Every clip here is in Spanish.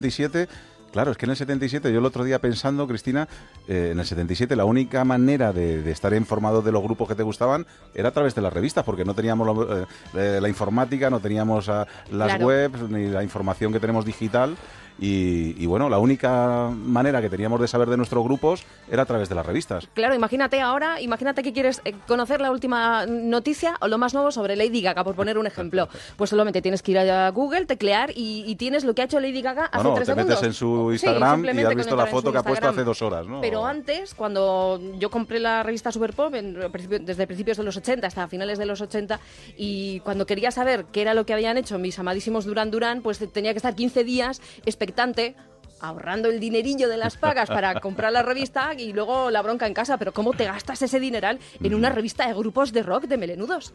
77 Claro, es que en el 77, yo el otro día pensando, Cristina, eh, en el 77 la única manera de, estar informado de los grupos que te gustaban era a través de las revistas, porque no teníamos eh, eh, la informática, no teníamos ah, las webs, ni la información que tenemos digital. Y, bueno, la única manera que teníamos de saber de nuestros grupos era a través de las revistas. Claro, imagínate ahora, imagínate que quieres eh, conocer la última noticia o lo más nuevo sobre Lady Gaga, por poner un ejemplo. Pues solamente tienes que ir a Google, teclear y, tienes lo que ha hecho Lady Gaga hace bueno, tres te metes en su Instagram y has visto la foto que ha puesto hace dos horas, ¿no? Pero antes, cuando yo compré la revista Super Pop, desde principios de los 80 hasta finales de los 80, y cuando quería saber qué era lo que habían hecho mis amadísimos Duran Duran, pues tenía que estar 15 días expectante ahorrando el dinerillo de las pagas para comprar la revista y luego la bronca en casa. Pero ¿cómo te gastas ese dineral en una revista de grupos de rock de melenudos?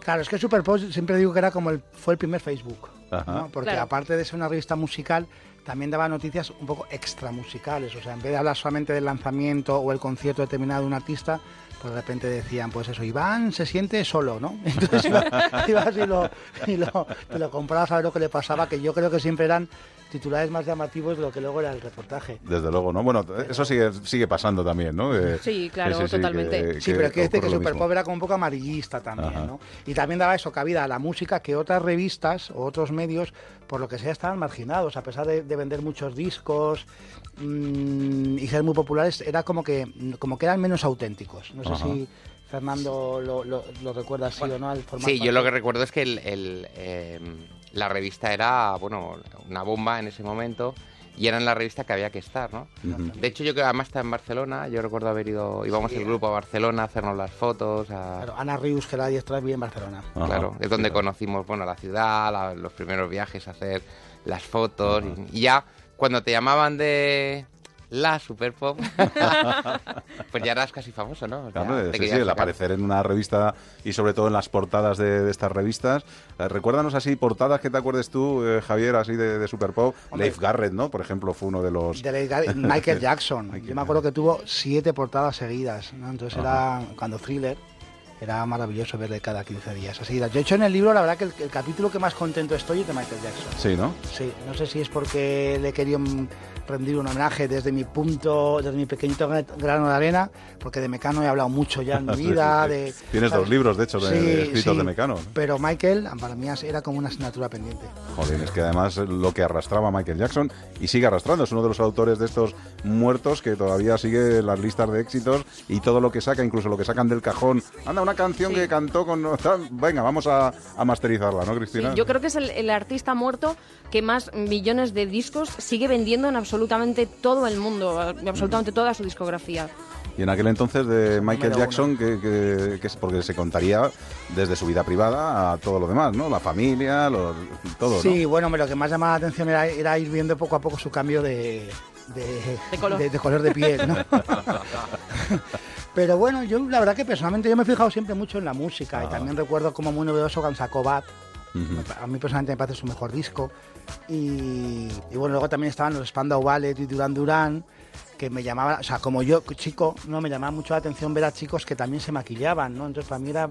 Claro, es que Superpop siempre digo que era como el, fue el primer Facebook. Porque aparte de ser una revista musical, también daba noticias un poco extra musicales. O sea, en vez de hablar solamente del lanzamiento o el concierto determinado de un artista, pues de repente decían, pues eso, Iván se siente solo, ¿no? Entonces ibas y, lo, y lo, y lo comprabas a ver lo que le pasaba, que yo creo que siempre eran titulares más llamativos de lo que luego era el reportaje. Desde luego, ¿no? Bueno, eso sigue, sigue pasando también, ¿no? sí, claro, totalmente. sí, pero es que dice que Superpop era como un poco amarillista también, ¿no? Y también daba eso, cabida a la música que otras revistas o otros medios, por lo que sea, estaban marginados, a pesar de, vender muchos discos mmm, y ser muy populares, era como que, como que eran menos auténticos. No sé si... Fernando lo, lo, recuerda así o no al formato. Sí, yo lo que recuerdo es que el, eh, la revista era, bueno, una bomba en ese momento y era en la revista que había que estar, ¿no? De hecho, yo creo que además está en Barcelona, yo recuerdo haber ido, íbamos el grupo a Barcelona a hacernos las fotos. A... Ana Rius, que la diestra, vive en Barcelona. claro, es donde conocimos, bueno, la ciudad, los primeros viajes a hacer las fotos y ya cuando te llamaban de, la Super Pop, pues ya eras casi famoso, ¿no? sí, el aparecer en una revista y sobre todo en las portadas de, estas revistas. Eh, recuérdanos así portadas que te acuerdes tú, eh, Javier, así de, Super Pop. Leif Garrett, ¿no? Por ejemplo, fue uno de los... Michael Jackson. Yo me acuerdo que tuvo siete portadas seguidas, ¿no? Entonces era cuando Thriller era maravilloso verle cada 15 días. Así, yo he hecho en el libro, la verdad que el, capítulo que más contento estoy es de Michael Jackson. Sí, ¿no? Sí, no sé si es porque le querido rendir un homenaje desde mi punto, desde mi pequeñito grano de arena, porque de Mecano he hablado mucho ya en mi vida. De, Tienes dos libros, de hecho, de, escritos de Mecano. Pero Michael, para mí era como una asignatura pendiente. Joder, es que además lo que arrastraba Michael Jackson y sigue arrastrando, es uno de los autores de estos muertos que todavía sigue las listas de éxitos y todo lo que saca, incluso lo que sacan del cajón. Anda, una canción que cantó con... Venga, vamos a, masterizarla, ¿no, Cristina? yo creo que es el, el artista muerto que más millones de discos sigue vendiendo en absolutamente todo el mundo, absolutamente toda su discografía. Y en aquel entonces de Michael Jackson, que, es porque se contaría desde su vida privada a todo lo demás, ¿no? La familia, todo. Sí, bueno, lo que más llamaba la atención era, ir viendo poco a poco su cambio de, de, color. de, piel, ¿no? Pero bueno, yo la verdad que personalmente yo me he fijado siempre mucho en la música y ah. también recuerdo como muy novedoso sacó Bat. A mí personalmente me parece su mejor disco. Y, bueno, luego también estaban los Spandau Ballet y Duran Duran, que me llamaban, o sea, como yo, chico, no me llamaba mucho la atención ver a chicos que también se maquillaban, ¿no? Entonces para mí era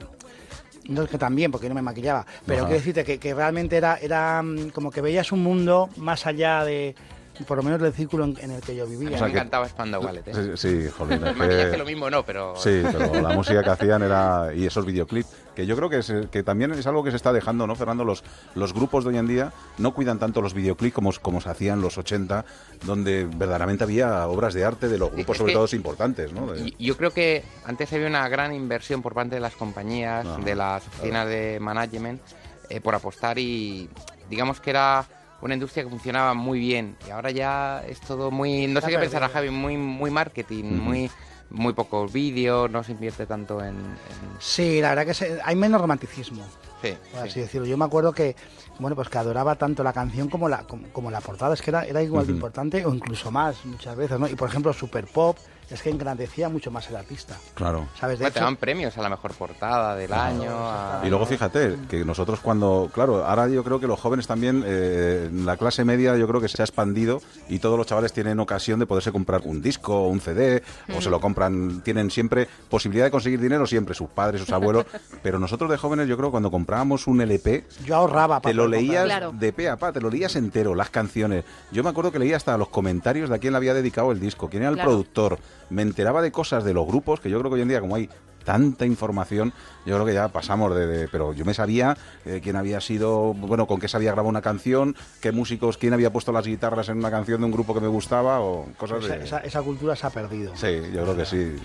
no es que también, porque no me maquillaba, pero quiero decirte que, que, realmente era, era mm, como que veías un mundo más allá de, por lo menos del círculo en, el que yo vivía. O sea, me encantaba Spandau Ballet. ¿eh? Sí, joder. El maquillaje lo mismo no, pero... Sí, pero la música que hacían era... y esos videoclips que yo creo que, que también es algo que se está dejando, ¿no, Fernando? Los, los grupos de hoy en día no cuidan tanto los videoclips como, como se hacían los 80, donde verdaderamente había obras de arte de los grupos, sobre todo importantes, ¿no? Yo creo que antes había una gran inversión por parte de las compañías, de las oficinas de management, eh, por apostar y digamos que era una industria que funcionaba muy bien y ahora ya es todo muy no sé qué pensar a Javi muy muy marketing muy muy pocos vídeos, no se invierte tanto en... Sí, la verdad que hay menos romanticismo. Sí, así decirlo. Yo me acuerdo que, bueno, pues que adoraba tanto la canción como la, como, la portada, es que era, era igual de importante o incluso más muchas veces, ¿no? Y por ejemplo, Super Pop es que engrandecía mucho más el artista. Claro. ¿Sabes? De Bueno, te hecho, dan premios a la mejor portada del año. a- Y luego fíjate que nosotros cuando, claro, ahora yo creo que los jóvenes también, eh, la clase media yo creo que se ha expandido y todos los chavales tienen ocasión de poderse comprar un disco, un CD, o se lo compran, tienen siempre posibilidad de conseguir dinero siempre, sus padres, sus abuelos, pero nosotros de jóvenes yo creo cuando comprábamos un LP, yo ahorraba te lo leías. Claro. de pe a pa, te lo leías entero, las canciones. Yo me acuerdo que leía hasta los comentarios de a quién le había dedicado el disco, quién era el Claro. productor. Me enteraba de cosas de los grupos, que yo creo que hoy en día, como hay tanta información, yo creo que ya pasamos de... de- pero yo me sabía eh, quién había sido, bueno, con qué se había grabado una canción, qué músicos, quién había puesto las guitarras en una canción de un grupo que me gustaba, o cosas Esa, de... esa- esa cultura se ha perdido. Sí, yo creo que sí.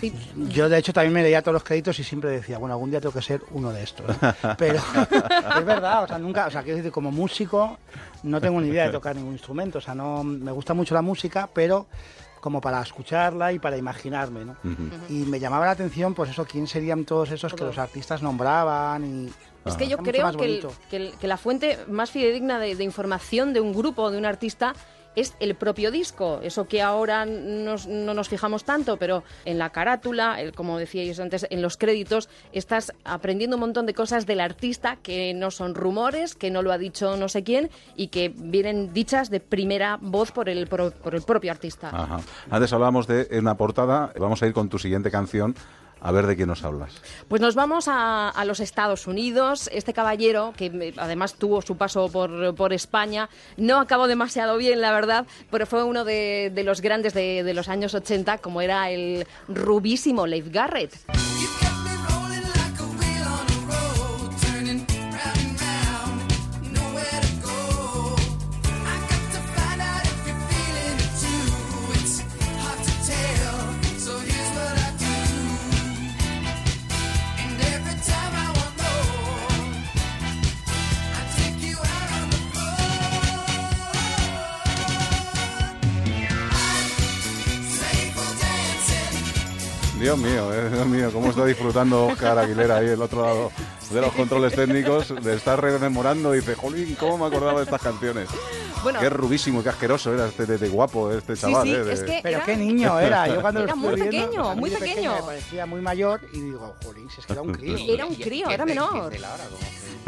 Sí. Yo, de hecho, también me leía todos los créditos y siempre decía, bueno, algún día tengo que ser uno de estos. Pero es verdad, o sea, nunca, o sea, quiero decir, como músico, no tengo ni idea de tocar ningún instrumento. O sea, no me gusta mucho la música, pero como para escucharla y para imaginarme, ¿no? Y me llamaba la atención, pues eso, quién serían todos esos que los artistas nombraban y... Es que yo Está mucho creo más que, el- bonito. que el- que la fuente más fidedigna de, de información de un grupo o de un artista es el propio disco. Eso que ahora no nos fijamos tanto, pero en la carátula, el- como decíais antes, en los créditos, estás aprendiendo un montón de cosas del artista que no son rumores, que no lo ha dicho no sé quién y que vienen dichas de primera voz por el, pro- por el propio artista. Antes hablábamos de una portada, vamos a ir con tu siguiente canción, a ver de quién nos hablas. Pues nos vamos a, los Estados Unidos. Este caballero, que además tuvo su paso por, por España, no acabó demasiado bien, la verdad, pero fue uno de, de los grandes de, de los años 80, como era el rubísimo Leif Garrett. Dios mío, eh, Dios mío, cómo está disfrutando Oscar Aguilera ahí el otro lado de los controles técnicos, de estar rememorando y dice, jolín, ¿cómo me acordaba de estas canciones? Bueno, Qué rubísimo y qué asqueroso era este de, de guapo, este chaval. sí, eh, de- es que Pero era- qué niño era. Yo cuando Era lo muy estuve pequeño, muy pequeño pequeño. Me parecía muy mayor y digo, jolín, si es que era un crío. Era un crío, era menor.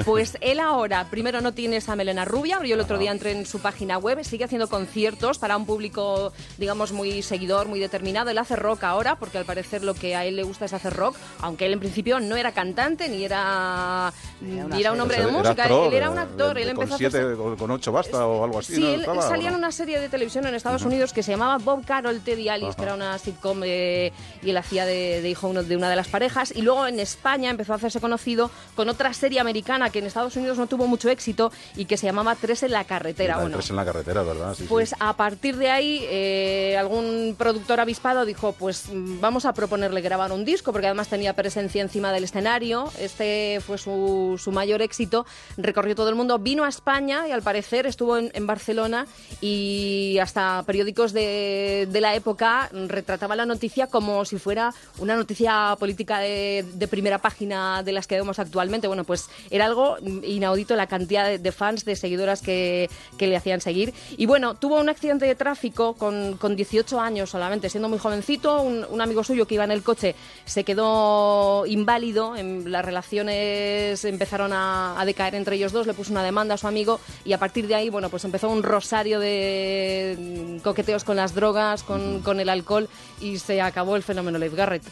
Pues él ahora, primero no tiene esa melena rubia, yo el otro día entré en su página web, sigue haciendo conciertos para un público, digamos, muy seguidor, muy determinado. Él hace rock ahora, porque al parecer lo que a él le gusta es hacer rock, aunque él en principio no era cantante, ni era, ni era un hombre Era de música, actor, él era un eh, actor, él empezó con a siete, con- con ocho basta o algo así. Sí, ¿no? él, Estaba, salía en una serie de televisión en Estados Unidos que se llamaba Bob Carol, Teddy Alice, que era una sitcom eh, y él hacía de, de hijo uno- de una de las parejas. Y luego en España empezó a hacerse conocido con otra serie americana que en Estados Unidos no tuvo mucho éxito y que se llamaba Tres en la carretera. Tres en la carretera, ¿verdad? Sí, sí. pues a partir de ahí, eh, algún productor avispado dijo, pues mm, vamos a proponerle grabar un disco, porque además tenía presencia encima del escenario. Este fue su, su mayor éxito. Recorrió todo el mundo, vino a España y al parecer estuvo en, en Barcelona y hasta periódicos de, de la época retrataban la noticia como si fuera una noticia política de, de primera página de las que vemos actualmente. Bueno, pues era algo inaudito la cantidad de, de fans, de seguidoras que, que le hacían seguir. Y bueno, tuvo un accidente de tráfico con, con 18 años solamente, siendo muy jovencito. Un, un amigo suyo que iba en el coche se quedó inválido. En, las relaciones empezaron a, a decaer entre ellos dos. Le puso una demanda a su amigo y a partir de ahí, bueno, pues empezó un rosario de mm, coqueteos con las drogas, con, con el alcohol y se acabó el fenómeno Leif Garrett.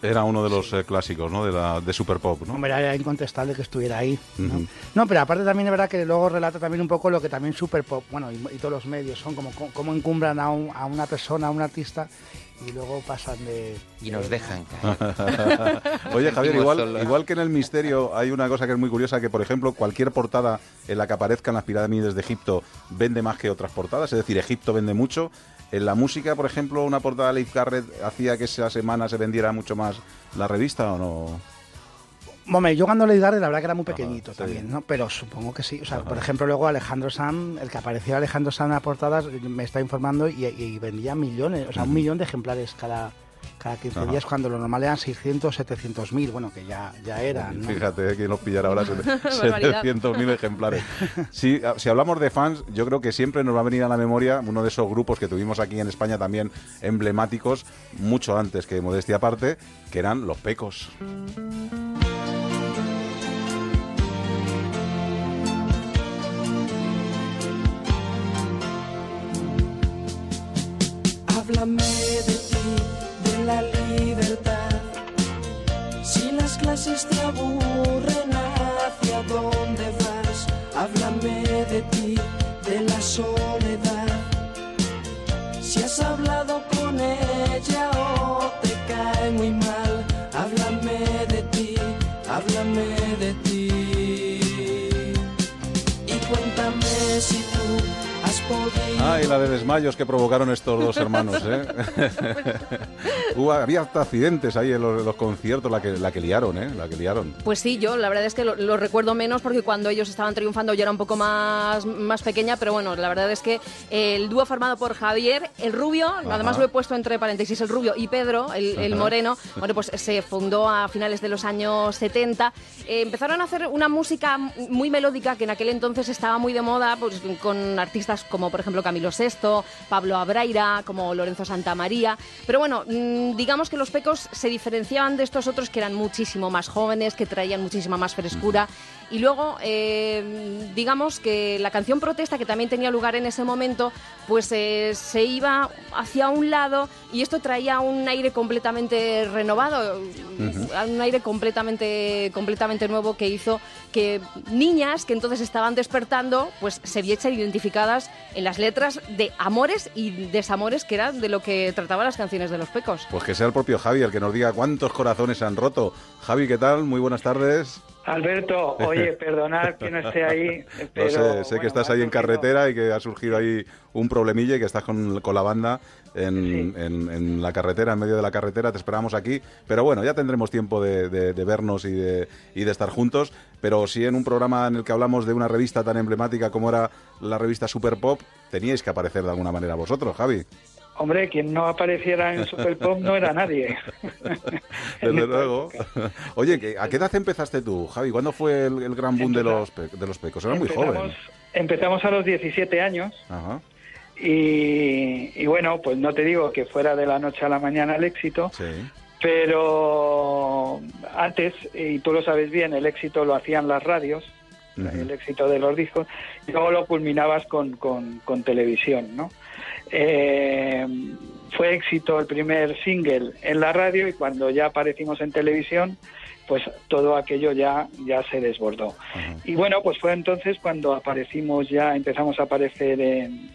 Era uno de los eh, clásicos, ¿no? De, la, de Super Pop, ¿no? Hombre, era incontestable que estuviera ahí. ¿no? Pero aparte también es verdad que luego relata también un poco lo que también Super Pop, bueno, y, y todos los medios son, como co- cómo encumbran a, un- a una persona, a un artista, y luego pasan de... Y nos dejan caer. Oye, Javier, igual, igual que en el misterio hay una cosa que es muy curiosa, que por ejemplo cualquier portada en la que aparezcan las pirámides de Egipto vende más que otras portadas, es decir, Egipto vende mucho. En la música, por ejemplo, una portada de Leif Garrett hacía que esa semana se vendiera mucho más la revista o no. Hombre, yo cuando leí Garde, la verdad que era muy Ajá, pequeñito sí. también, ¿no? Pero supongo que sí. O sea, por ejemplo, luego Alejandro Sanz, el que aparecía Alejandro Sanz en las portadas, me está informando y, y vendía millones, o sea, un millón de ejemplares cada, cada 15 Ajá. días cuando lo normal eran 600, 700 mil, bueno, que ya, ya eran. ¿no? Fíjate, que nos pillará ahora Barbaridad. 700.000 ejemplares. A- si hablamos de fans, yo creo que siempre nos va a venir a la memoria uno de esos grupos que tuvimos aquí en España también emblemáticos, mucho antes que Modestia Aparte, que eran Los Pecos. Háblame de la libertad. Si las clases te aburren, ¿hacia dónde vas? Háblame de ti, Ay, la de desmayos que provocaron estos dos hermanos, ¿eh? Hubo, había hasta accidentes ahí en los, los conciertos, la que, la que liaron, ¿eh? La que liaron. Pues sí, yo la verdad es que lo, lo recuerdo menos porque cuando ellos estaban triunfando yo era un poco más, más pequeña, pero bueno, la verdad es que el dúo formado por Javier, el rubio, además lo he puesto entre paréntesis, el rubio y Pedro, el, el Ajá. moreno, bueno, pues se fundó a finales de los años 70. Eh, empezaron a hacer una música muy melódica que en aquel entonces estaba muy de moda, pues con artistas como por ejemplo Camilo VI, Pablo Abraira, como Lorenzo Santamaría, pero bueno, mm, digamos que los pecos se diferenciaban de estos otros que eran muchísimo más jóvenes, que traían muchísima más frescura. Y luego, eh, digamos que la canción protesta, que también tenía lugar en ese momento, pues eh, se iba hacia un lado y esto traía un aire completamente renovado, un aire completamente, completamente nuevo que hizo que niñas que entonces estaban despertando, pues se viesen identificadas en las letras de amores y desamores que eran de lo que trataban las canciones de los pecos. Pues que sea el propio Javi el que nos diga cuántos corazones se han roto. Javi, ¿qué tal? Muy buenas tardes. Alberto, oye, perdonad que no esté ahí, pero... No sé, sé que estás ahí en carretera y que ha surgido ahí un problemilla y que estás con, con la banda en, Sí. en- en la carretera, en medio de la carretera. Te esperamos aquí. Pero bueno, ya tendremos tiempo de, de- de vernos y de, y de estar juntos. Pero sí en un programa en el que hablamos de una revista tan emblemática como era la revista Super Pop, teníais que aparecer de alguna manera vosotros, Javi. Hombre, quien no apareciera en Super Pop no era nadie. Desde luego. época. Oye, ¿qué- ¿a qué edad empezaste tú, Javi? ¿Cuándo fue el, el gran boom de los, de los pecos? Era muy joven. Empezamos- Empezamos a los 17 años Ajá, y, y bueno, pues no te digo que fuera de la noche a la mañana el éxito, sí. pero antes, y tú lo sabes bien, el éxito lo hacían las radios, El éxito de los discos, y luego lo culminabas con, con- con televisión, ¿no? Eh, fue éxito el primer single en la radio y cuando ya aparecimos en televisión, pues todo aquello ya, ya se desbordó. Y bueno, pues fue entonces cuando aparecimos ya, empezamos a aparecer en,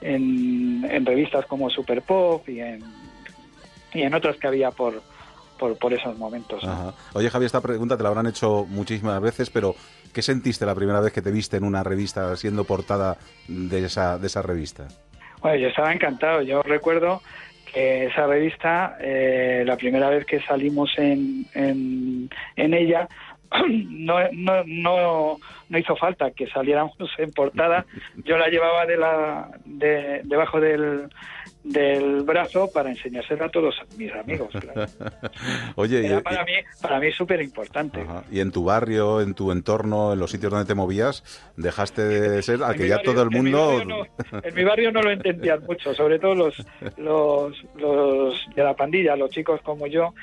en, en revistas como Super Pop y en, y en otras que había por, por, por esos momentos. Oye, Javi, esta pregunta te la habrán hecho muchísimas veces, pero ¿qué sentiste la primera vez que te viste en una revista siendo portada de esa, de esa revista? Bueno, yo estaba encantado. Yo recuerdo que esa revista, eh, la primera vez que salimos en, en, en ella, no, no, no, no hizo falta que saliéramos en portada. Yo la llevaba de la, de, debajo del, del brazo para enseñársela a todos mis amigos. claro. Oye, y, Era para mí, para mí súper importante. y en tu barrio, en tu entorno, en los sitios donde te movías, dejaste de ser al En que mi ya barrio- todo el en mi mundo... barrio no- en mi barrio no lo entendían mucho, sobre todo los, los, los de la pandilla, los chicos como yo,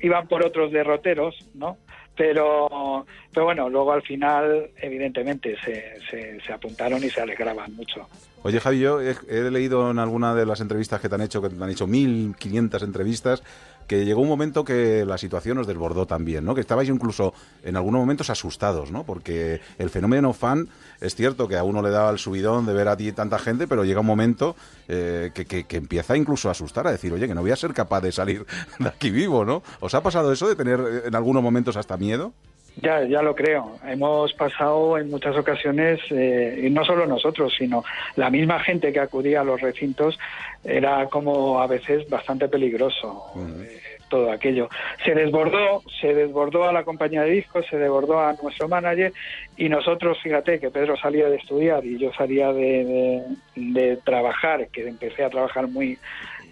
iban por otros derroteros, ¿no? Pero, pero bueno, luego al final, evidentemente, se, se, se apuntaron y se alegraban mucho. Oye, Javi, yo he, leído en alguna de las entrevistas que te han hecho, que te han hecho 1.500 entrevistas, que llegó un momento que la situación os desbordó también, ¿no? Que estabais incluso en algunos momentos asustados, ¿no? Porque el fenómeno fan, es cierto que a uno le da el subidón de ver a ti tanta gente, pero llega un momento eh, que, que- que empieza incluso a asustar, a decir, oye, que no voy a ser capaz de salir de aquí vivo, ¿no? ¿Os ha pasado eso de tener eh, en algunos momentos hasta miedo? Ya, ya lo creo. Hemos pasado en muchas ocasiones, eh, y no solo nosotros, sino la misma gente que acudía a los recintos, era como a veces bastante peligroso eh, todo aquello. Se desbordó, se desbordó a la compañía de discos, se desbordó a nuestro manager y nosotros, fíjate que Pedro salía de estudiar y yo salía de, de- de trabajar, que empecé a trabajar muy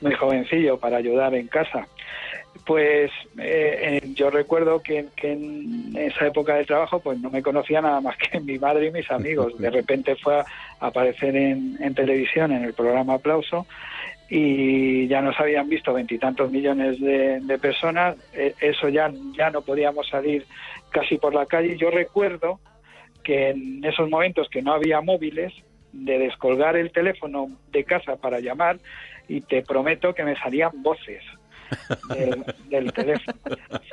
muy jovencillo para ayudar en casa. Pues eh, eh, yo recuerdo que, que en esa época de trabajo pues no me conocía nada más que mi madre y mis amigos. De repente fue a aparecer en, en televisión en el programa Aplauso y ya nos habían visto veintitantos millones de, personas. Eh, eso ya, ya no podíamos salir casi por la calle. Yo recuerdo que en esos momentos que no había móviles, de descolgar el teléfono de casa para llamar y te prometo que me salían voces del, del teléfono.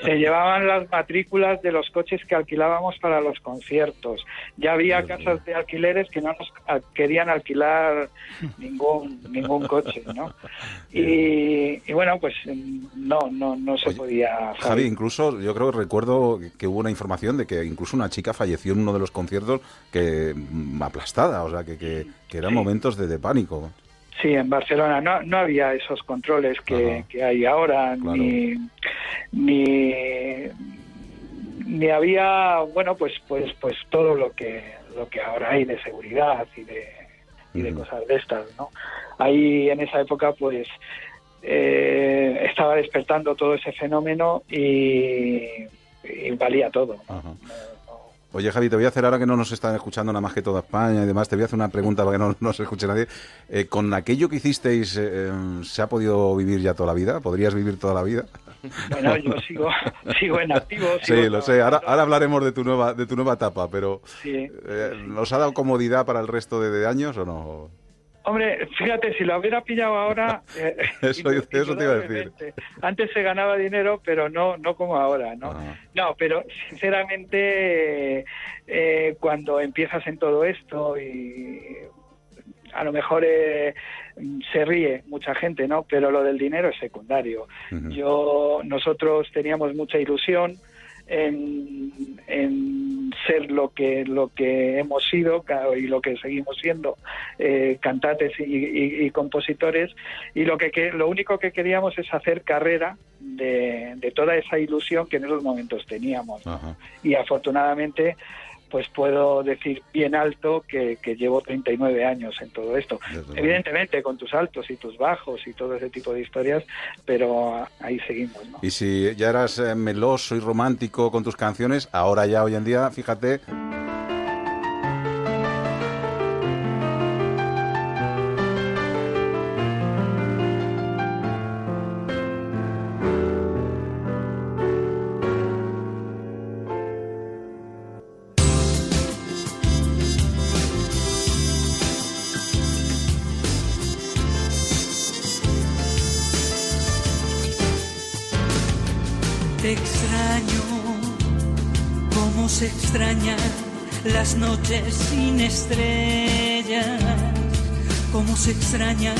Se llevaban las matrículas de los coches que alquilábamos para los conciertos. Ya había casas de alquileres que no nos querían alquilar ningún ningún coche, ¿no? Y, y bueno, pues no no no se Oye, podía. Javi, salir. incluso yo creo que recuerdo que hubo una información de que incluso una chica falleció en uno de los conciertos que mm, aplastada, o sea, que, que, que eran Sí. momentos de, de pánico. Sí, en Barcelona no, no había esos controles que, que hay ahora, Claro. ni, ni ni había, bueno, pues pues pues todo lo que lo que ahora hay de seguridad y de, y de cosas de estas, ¿no? Ahí en esa época, pues eh, estaba despertando todo ese fenómeno y, y valía todo. ¿no? Ajá. Oye, Javi, te voy a hacer ahora que no nos están escuchando nada más que toda España y demás, te voy a hacer una pregunta para que no nos escuche nadie. Eh, ¿Con aquello que hicisteis eh, em, se ha podido vivir ya toda la vida? ¿Podrías vivir toda la vida? Bueno, yo sigo sigo en activo. Sí, lo sé. Ahora, hablaremos de tu nueva de tu nueva etapa, pero Sí. eh, ¿nos ha dado comodidad para el resto de, de años o no? Hombre, fíjate, si lo hubiera pillado ahora... eh, Eso- eso te iba a decir. Antes se ganaba dinero, pero no no como ahora, ¿no? Ah. No, pero sinceramente, eh, cuando empiezas en todo esto y a lo mejor eh, se ríe mucha gente, ¿no? Pero lo del dinero es secundario. Yo, nosotros teníamos mucha ilusión en, en ser lo que lo que hemos sido y lo que seguimos siendo eh, cantantes y, y- y compositores y lo que, que- lo único que queríamos es hacer carrera de, de toda esa ilusión que en esos momentos teníamos Ajá. y afortunadamente pues puedo decir bien alto que, que llevo 39 años en todo esto. Desde. Evidentemente con tus altos y tus bajos y todo ese tipo de historias, pero ah, ahí seguimos, ¿no? Y si ya eras eh, meloso y romántico con tus canciones, ahora ya hoy en día, fíjate, noches sin estrellas, como se extrañan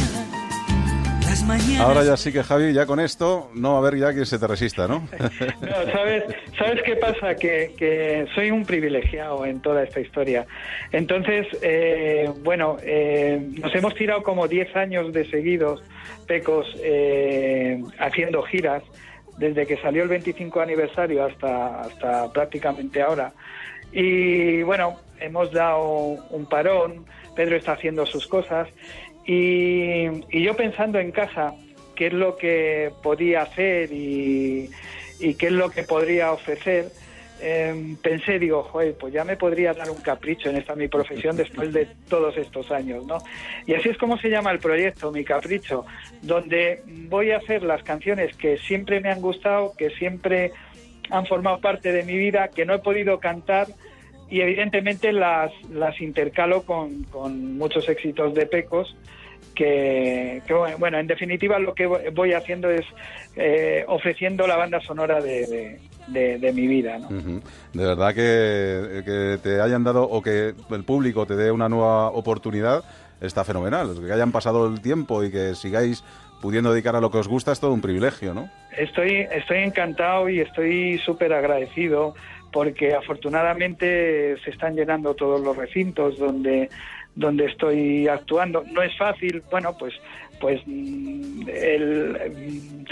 las mañanas. ahora ya sí que Javi, ya con esto no va a haber ya quien se te resista, ¿no? No, ¿sabes, ¿Sabes qué pasa? Que, que soy un privilegiado en toda esta historia. Entonces, eh, bueno, eh, nos hemos tirado como 10 años de seguidos, Pecos, eh, haciendo giras, desde que salió el 25 aniversario hasta, hasta prácticamente ahora. Y bueno, hemos dado un parón, Pedro está haciendo sus cosas y, y yo pensando en casa qué es lo que podía hacer y, y qué es lo que podría ofrecer, eh, pensé, digo, joder, pues ya me podría dar un capricho en esta mi profesión después de todos estos años, ¿no? Y así es como se llama el proyecto, Mi Capricho, donde voy a hacer las canciones que siempre me han gustado, que siempre han formado parte de mi vida, que no he podido cantar y evidentemente las, las intercalo con, con muchos éxitos de Pecos que, que, bueno, en definitiva lo que voy haciendo es eh, ofreciendo la banda sonora de, de, de- de mi vida, ¿no? De verdad que, que te hayan dado o que el público te dé una nueva oportunidad está fenomenal. Que hayan pasado el tiempo y que sigáis pudiendo dedicar a lo que os gusta es todo un privilegio, ¿no? Estoy, estoy encantado y estoy súper agradecido porque afortunadamente se están llenando todos los recintos donde, donde estoy actuando. No es fácil, bueno, pues, pues mm, el,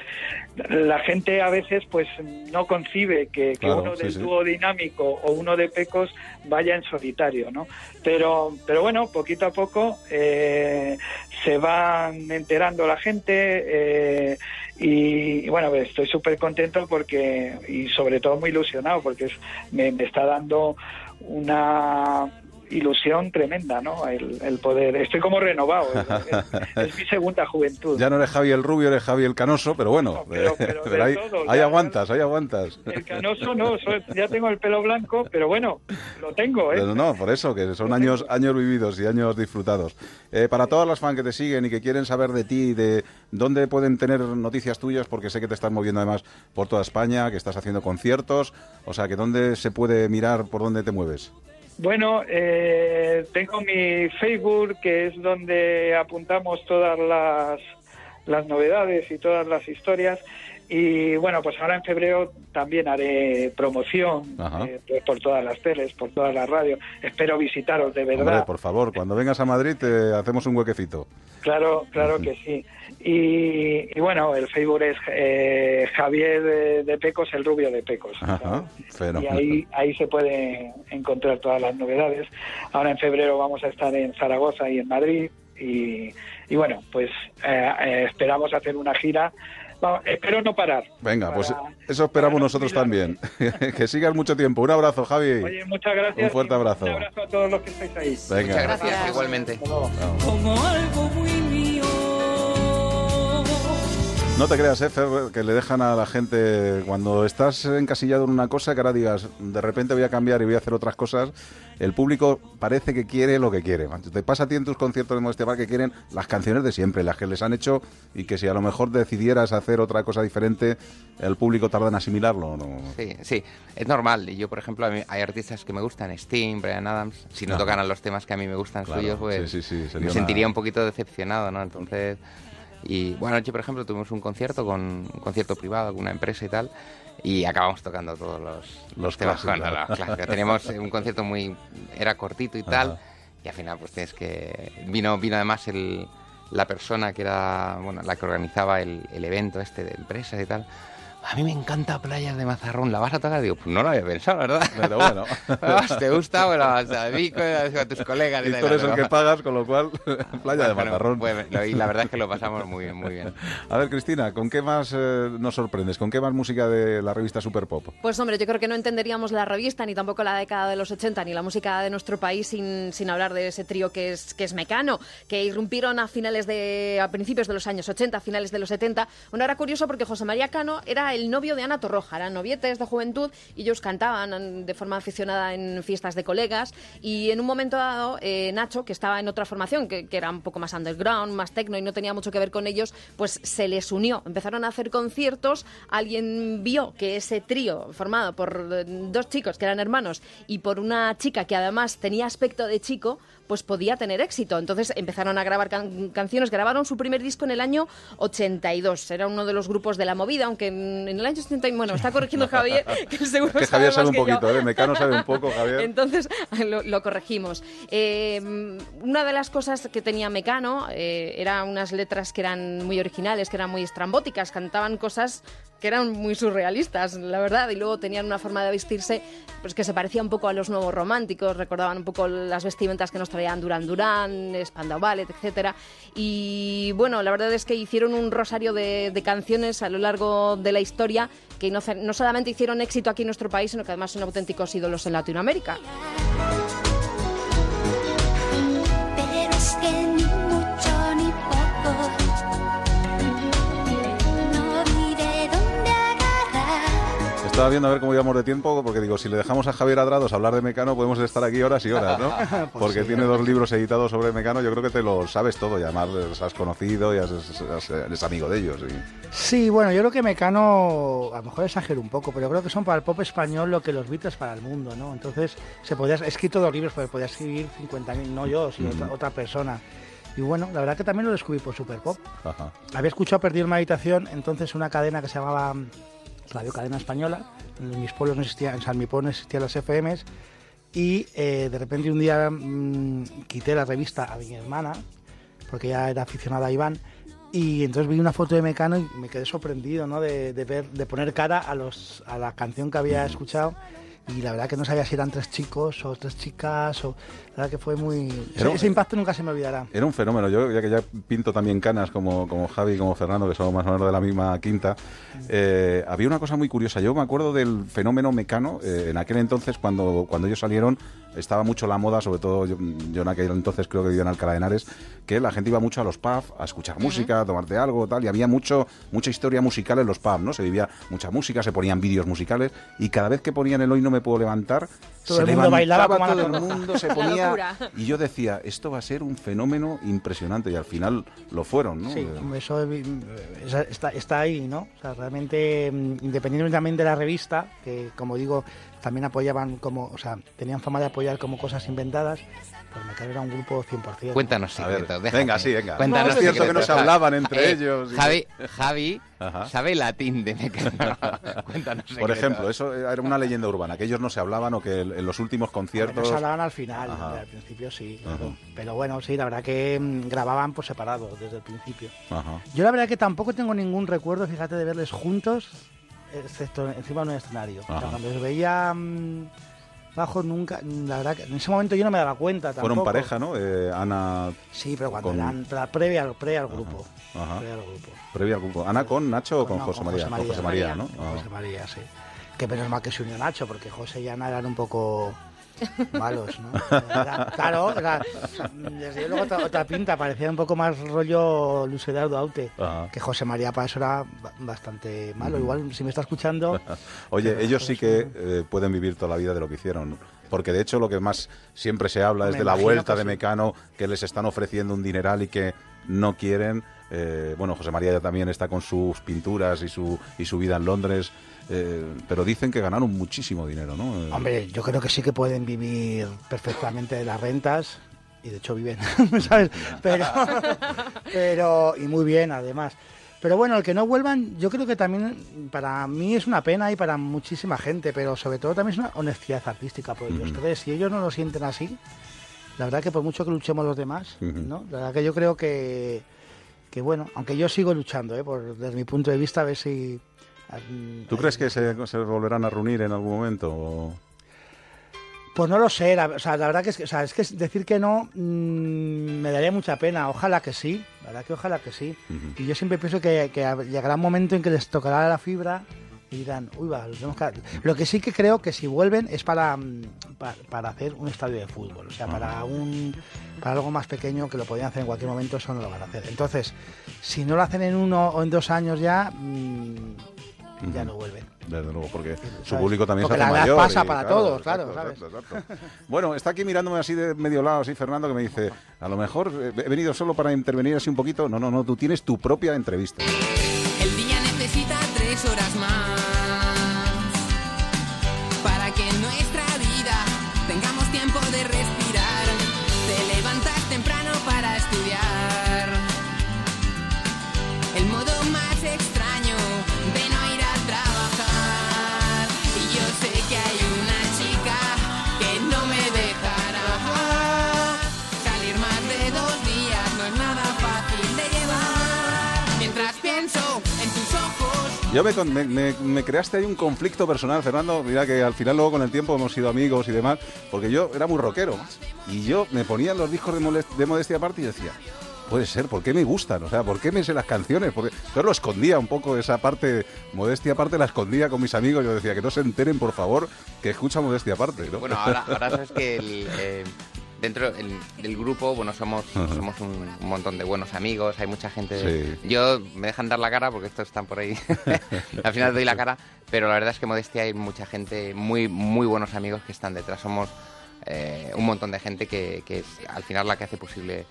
mm, la gente a veces pues no concibe que, uno sí, del sí. dúo dinámico o uno de pecos vaya en solitario, ¿no? Pero, pero bueno, poquito a poco eh, se se van enterando la gente eh, y, bueno, estoy súper contento porque y sobre todo muy ilusionado porque es- me está dando una ilusión tremenda, ¿no? El, el poder. Estoy como renovado. Es, es- es mi segunda juventud. Ya no eres Javi el rubio, eres Javi el canoso, pero bueno, No, pero- pero del ahí, todo, ahí ya- aguantas, ahí aguantas. El canoso no, soy- ya tengo el pelo blanco, pero bueno, lo tengo, ¿eh? Pero no, por eso, que son años, años vividos y años disfrutados. Eh, para todas las fans que te siguen y que quieren saber de ti, de dónde pueden tener noticias tuyas, porque sé que te estás moviendo además por toda España, que estás haciendo conciertos, o sea, que dónde se puede mirar por dónde te mueves. Bueno, eh, tengo mi Facebook, que es donde apuntamos todas las, las novedades y todas las historias. Y bueno, pues ahora en febrero también haré promoción eh, pues por todas las teles, por todas las radios. Espero visitaros de verdad. Hombre, por favor, cuando vengas a Madrid te hacemos un huequecito. Claro, claro que sí. Y, y bueno, el Facebook es eh, Javier de, de Pecos, el rubio de Pecos. Ajá, y ahí, ahí se puede encontrar todas las novedades. Ahora en febrero vamos a estar en Zaragoza y en Madrid. Y, y bueno, pues eh, eh, esperamos hacer una gira. Espero no parar. Venga, pues eso esperamos nosotros también. que sigas mucho tiempo. Un abrazo, Javi. Oye, muchas gracias. Un fuerte abrazo. Un abrazo a todos los que estáis ahí. Venga. Muchas gracias, Gracias. igualmente. Como algo No te creas, eh, Fer, que le dejan a la gente cuando estás encasillado en una cosa que ahora digas, de repente voy a cambiar y voy a hacer otras cosas. El público parece que quiere lo que quiere. Te pasa a ti en tus conciertos de Modestia Bar que quieren las canciones de siempre, las que les han hecho y que si a lo mejor decidieras hacer otra cosa diferente, el público tarda en asimilarlo. ¿no? Sí, sí, es normal. Yo, por ejemplo, hay artistas que me gustan, Sting, Brian Adams. Si no Ajá. tocaran los temas que a mí me gustan Claro, suyos, pues sí, sí, sí, sería me una- sentiría un poquito decepcionado, ¿no? Entonces, y bueno, anoche, por ejemplo, tuvimos un concierto con un concierto privado con una empresa y tal. Y acabamos tocando todos los, Los temas clásicos. Teníamos un concierto muy... Era cortito y tal. Ajá. Y al final, pues tienes que... Vino, vino además el, la persona que era, bueno, la que organizaba el, el evento este de empresas y tal. A mí me encanta Playas de Mazarrón, ¿la vas a tocar? Digo, pues no lo había pensado, ¿verdad? Pero bueno. ¿Te gusta? Bueno, o sea, a mí, con- a tus colegas. Y tú eres el que pagas, con lo cual, playa de Bueno, macarrón. pues, lo- y la verdad es que lo pasamos muy bien, muy bien. A ver, Cristina, ¿con qué más eh, nos sorprendes? ¿Con qué más música de la revista Super Pop? Pues hombre, yo creo que no entenderíamos la revista ni tampoco la década de los 80 ni la música de nuestro país sin, sin hablar de ese trío que es, que es Mecano, que irrumpieron a finales de a principios de los años 80, a finales de los 70. Bueno, era curioso porque José María Cano era el novio de Ana Torroja, eran novietes de juventud y ellos cantaban de forma aficionada en fiestas de colegas y en un momento dado eh, Nacho, que estaba en otra formación, que, que era un poco más underground, más techno y no tenía mucho que ver con ellos, pues se les unió. Empezaron a hacer conciertos, alguien vio que ese trío formado por eh, dos chicos que eran hermanos y por una chica que además tenía aspecto de chico, pues podía tener éxito. Entonces empezaron a grabar can- canciones, grabaron su primer disco en el año 82. Era uno de los grupos de la movida, aunque en, el año 80, bueno, está corrigiendo Javier, que seguro Que Javier sabe un poquito, ¿eh? Mecano sabe un poco, Javier. Entonces lo, lo corregimos. Eh, una de las cosas que tenía Mecano eh, eran unas letras que eran muy originales, que eran muy estrambóticas, cantaban cosas que eran muy surrealistas, la verdad, y luego tenían una forma de vestirse pues que se parecía un poco a los nuevos románticos, recordaban un poco las vestimentas que nos traían Duran Duran, Spandau Ballet, etcétera. Y bueno, la verdad es que hicieron un rosario de, de canciones a lo largo de la historia que no, no solamente hicieron éxito aquí en nuestro país, sino que además son auténticos ídolos en Latinoamérica. Estaba viendo a ver cómo íbamos de tiempo, porque digo, si le dejamos a Javier Adrados hablar de Mecano, podemos estar aquí horas y horas, ¿no? Porque tiene dos libros editados sobre Mecano, yo creo que te lo sabes todo, y además les has conocido y has- has- eres amigo de ellos. y- Sí, bueno, yo creo que Mecano, a lo mejor exagero un poco, pero yo creo que son para el pop español lo que los Beatles para el mundo, ¿no? Entonces, se podía, he escrito dos libros, pero podía escribir 50.000, no yo, sino otra, otra persona. Y bueno, la verdad que también lo descubrí por Super Pop. Ajá. Había escuchado Perdido en Meditación, entonces una cadena que se llamaba mm, Radio Cadena Española. En mis pueblos no existía, en San Mipón no existían las FMs. Y eh, de repente un día mm, quité la revista a mi hermana, porque ella era aficionada a Iván. Y entonces vi una foto de Mecano y me quedé sorprendido, ¿no? De, de ver, de poner cara a los, a la canción que había escuchado. Y la verdad que no sabía si eran tres chicos o tres chicas, o la verdad que fue muy... ese- Era un- ese impacto nunca se me olvidará. Era un fenómeno. Yo, ya que ya pinto también canas como, como Javi y como Fernando, que somos más o menos de la misma quinta, eh, había una cosa muy curiosa. Yo me acuerdo del fenómeno mecano. eh, en aquel entonces, cuando, cuando ellos salieron, estaba mucho la moda, sobre todo yo, yo en aquel entonces creo que vivía en Alcalá de Henares, que la gente iba mucho a los pubs a escuchar música, a tomarte algo, tal, y había mucho mucha historia musical en los pubs, ¿no? Se vivía mucha música, se ponían vídeos musicales, y cada vez que ponían el Hoy no me puedo levantar, Todo se el mundo bailaba como todo el mundo, se ponía... Y yo decía, esto va a ser un fenómeno impresionante, y al final lo fueron, ¿no? Sí, Eh, eso eh, está, está ahí, ¿no? O sea, realmente, mm, independientemente de la revista, que como digo, también apoyaban como, o sea, tenían fama de apoyar como cosas inventadas, pues Mecano era un grupo 100%. Cuéntanos ver, secretos. venga, déjate. sí, venga. Cuéntanos Es cierto que secretos. no se hablaban entre Eh, ellos y- Javi, Javi Ajá. sabe latín de Mecano. Cuéntanos Por secretos. ejemplo, eso era una leyenda urbana, que ellos no se hablaban o que en los últimos conciertos... hablaban al final, Ajá. al principio sí, claro. Ajá. Pero bueno, sí, la verdad que mm, grababan por separado desde el principio. Ajá. Yo la verdad que tampoco tengo ningún recuerdo, fíjate, de verles juntos, excepto encima de un escenario. O sea, Ajá. cuando los veía mm, bajo nunca, la verdad que en ese momento yo no me daba cuenta tampoco. Fueron pareja, ¿no? Eh, Ana, Sí, pero cuando con- eran previa, al- previa al grupo. Ajá. Previa al grupo. previa al grupo. ¿Ana con Nacho o con No, José María? Con José María, ¿no? Con Ah. José María, sí. Que menos mal que se unió Nacho, porque José y Ana eran un poco malos, ¿no? Claro, desde luego otra, otra pinta, parecía un poco más rollo Luis Eduardo Aute. Ajá. Que José María eso era ba- bastante malo. Igual, si me está escuchando, Oye, ellos sí que eh, pueden vivir toda la vida de lo que hicieron. Porque de hecho lo que más siempre se habla es Me de la vuelta de. Mecano, que les están ofreciendo un dineral y que no quieren. Eh, bueno, José María ya también está con sus pinturas y su, y su vida en Londres. Eh, pero dicen que ganaron muchísimo dinero, ¿no? Eh, hombre, yo creo que sí que pueden vivir perfectamente de las rentas. Y de hecho viven, ¿sabes? Pero, pero, y muy bien además. Pero bueno, el que no vuelvan, yo creo que también para mí es una pena y para muchísima gente, pero sobre todo también es una honestidad artística por ellos tres. Si ellos no lo sienten así, la verdad que por mucho que luchemos los demás. ¿no? La verdad que yo creo que, que bueno, aunque yo sigo luchando, ¿eh? por, desde mi punto de vista, a ver si... mm, ¿Tú crees que se, se volverán a reunir en algún momento? o- Pues no lo sé, la, o sea, la verdad que es que, o sea, es que decir que no mm, me daría mucha pena. Ojalá que sí, la verdad que ojalá que sí. Y yo siempre pienso que, que llegará un momento en que les tocará la fibra y dirán, uy, va, los tenemos que-". Lo que sí que creo que si vuelven es para, mm, pa- para, hacer un estadio de fútbol, o sea, para un para algo más pequeño que lo podían hacer en cualquier momento, eso no lo van a hacer. Entonces, si no lo hacen en uno o en dos años ya, ya no vuelven. Desde luego, porque su público también Porque se hace la mayor. pasa y, para todos, claro, ¿sabes? exacto, exacto. Bueno, está aquí mirándome así de medio lado, así Fernando, que me dice, a lo mejor eh, he venido solo para intervenir así un poquito. No, no, no, tú tienes tu propia entrevista. Yo me, creaste ahí un conflicto personal, Fernando. Mira que al final luego con el tiempo hemos sido amigos y demás, porque yo era muy rockero. Y yo me ponía los discos de, modestia aparte y decía, puede ser, ¿por qué me gustan? O sea, ¿por qué me sé las canciones? Porque yo lo escondía un poco, esa parte, modestia aparte la escondía con mis amigos. Yo decía, que no se enteren, por favor, que escucha modestia aparte. ¿no? Bueno, ahora, ahora sabes que el, eh, dentro del, del grupo, bueno, somos, somos un, un montón de buenos amigos, hay mucha gente. Sí. Yo me dejan dar la cara porque estos están por ahí. Al final doy la cara, pero la verdad es que modestia hay mucha gente, muy, muy buenos amigos que están detrás. Somos eh, un montón de gente que, que es al final la que hace posible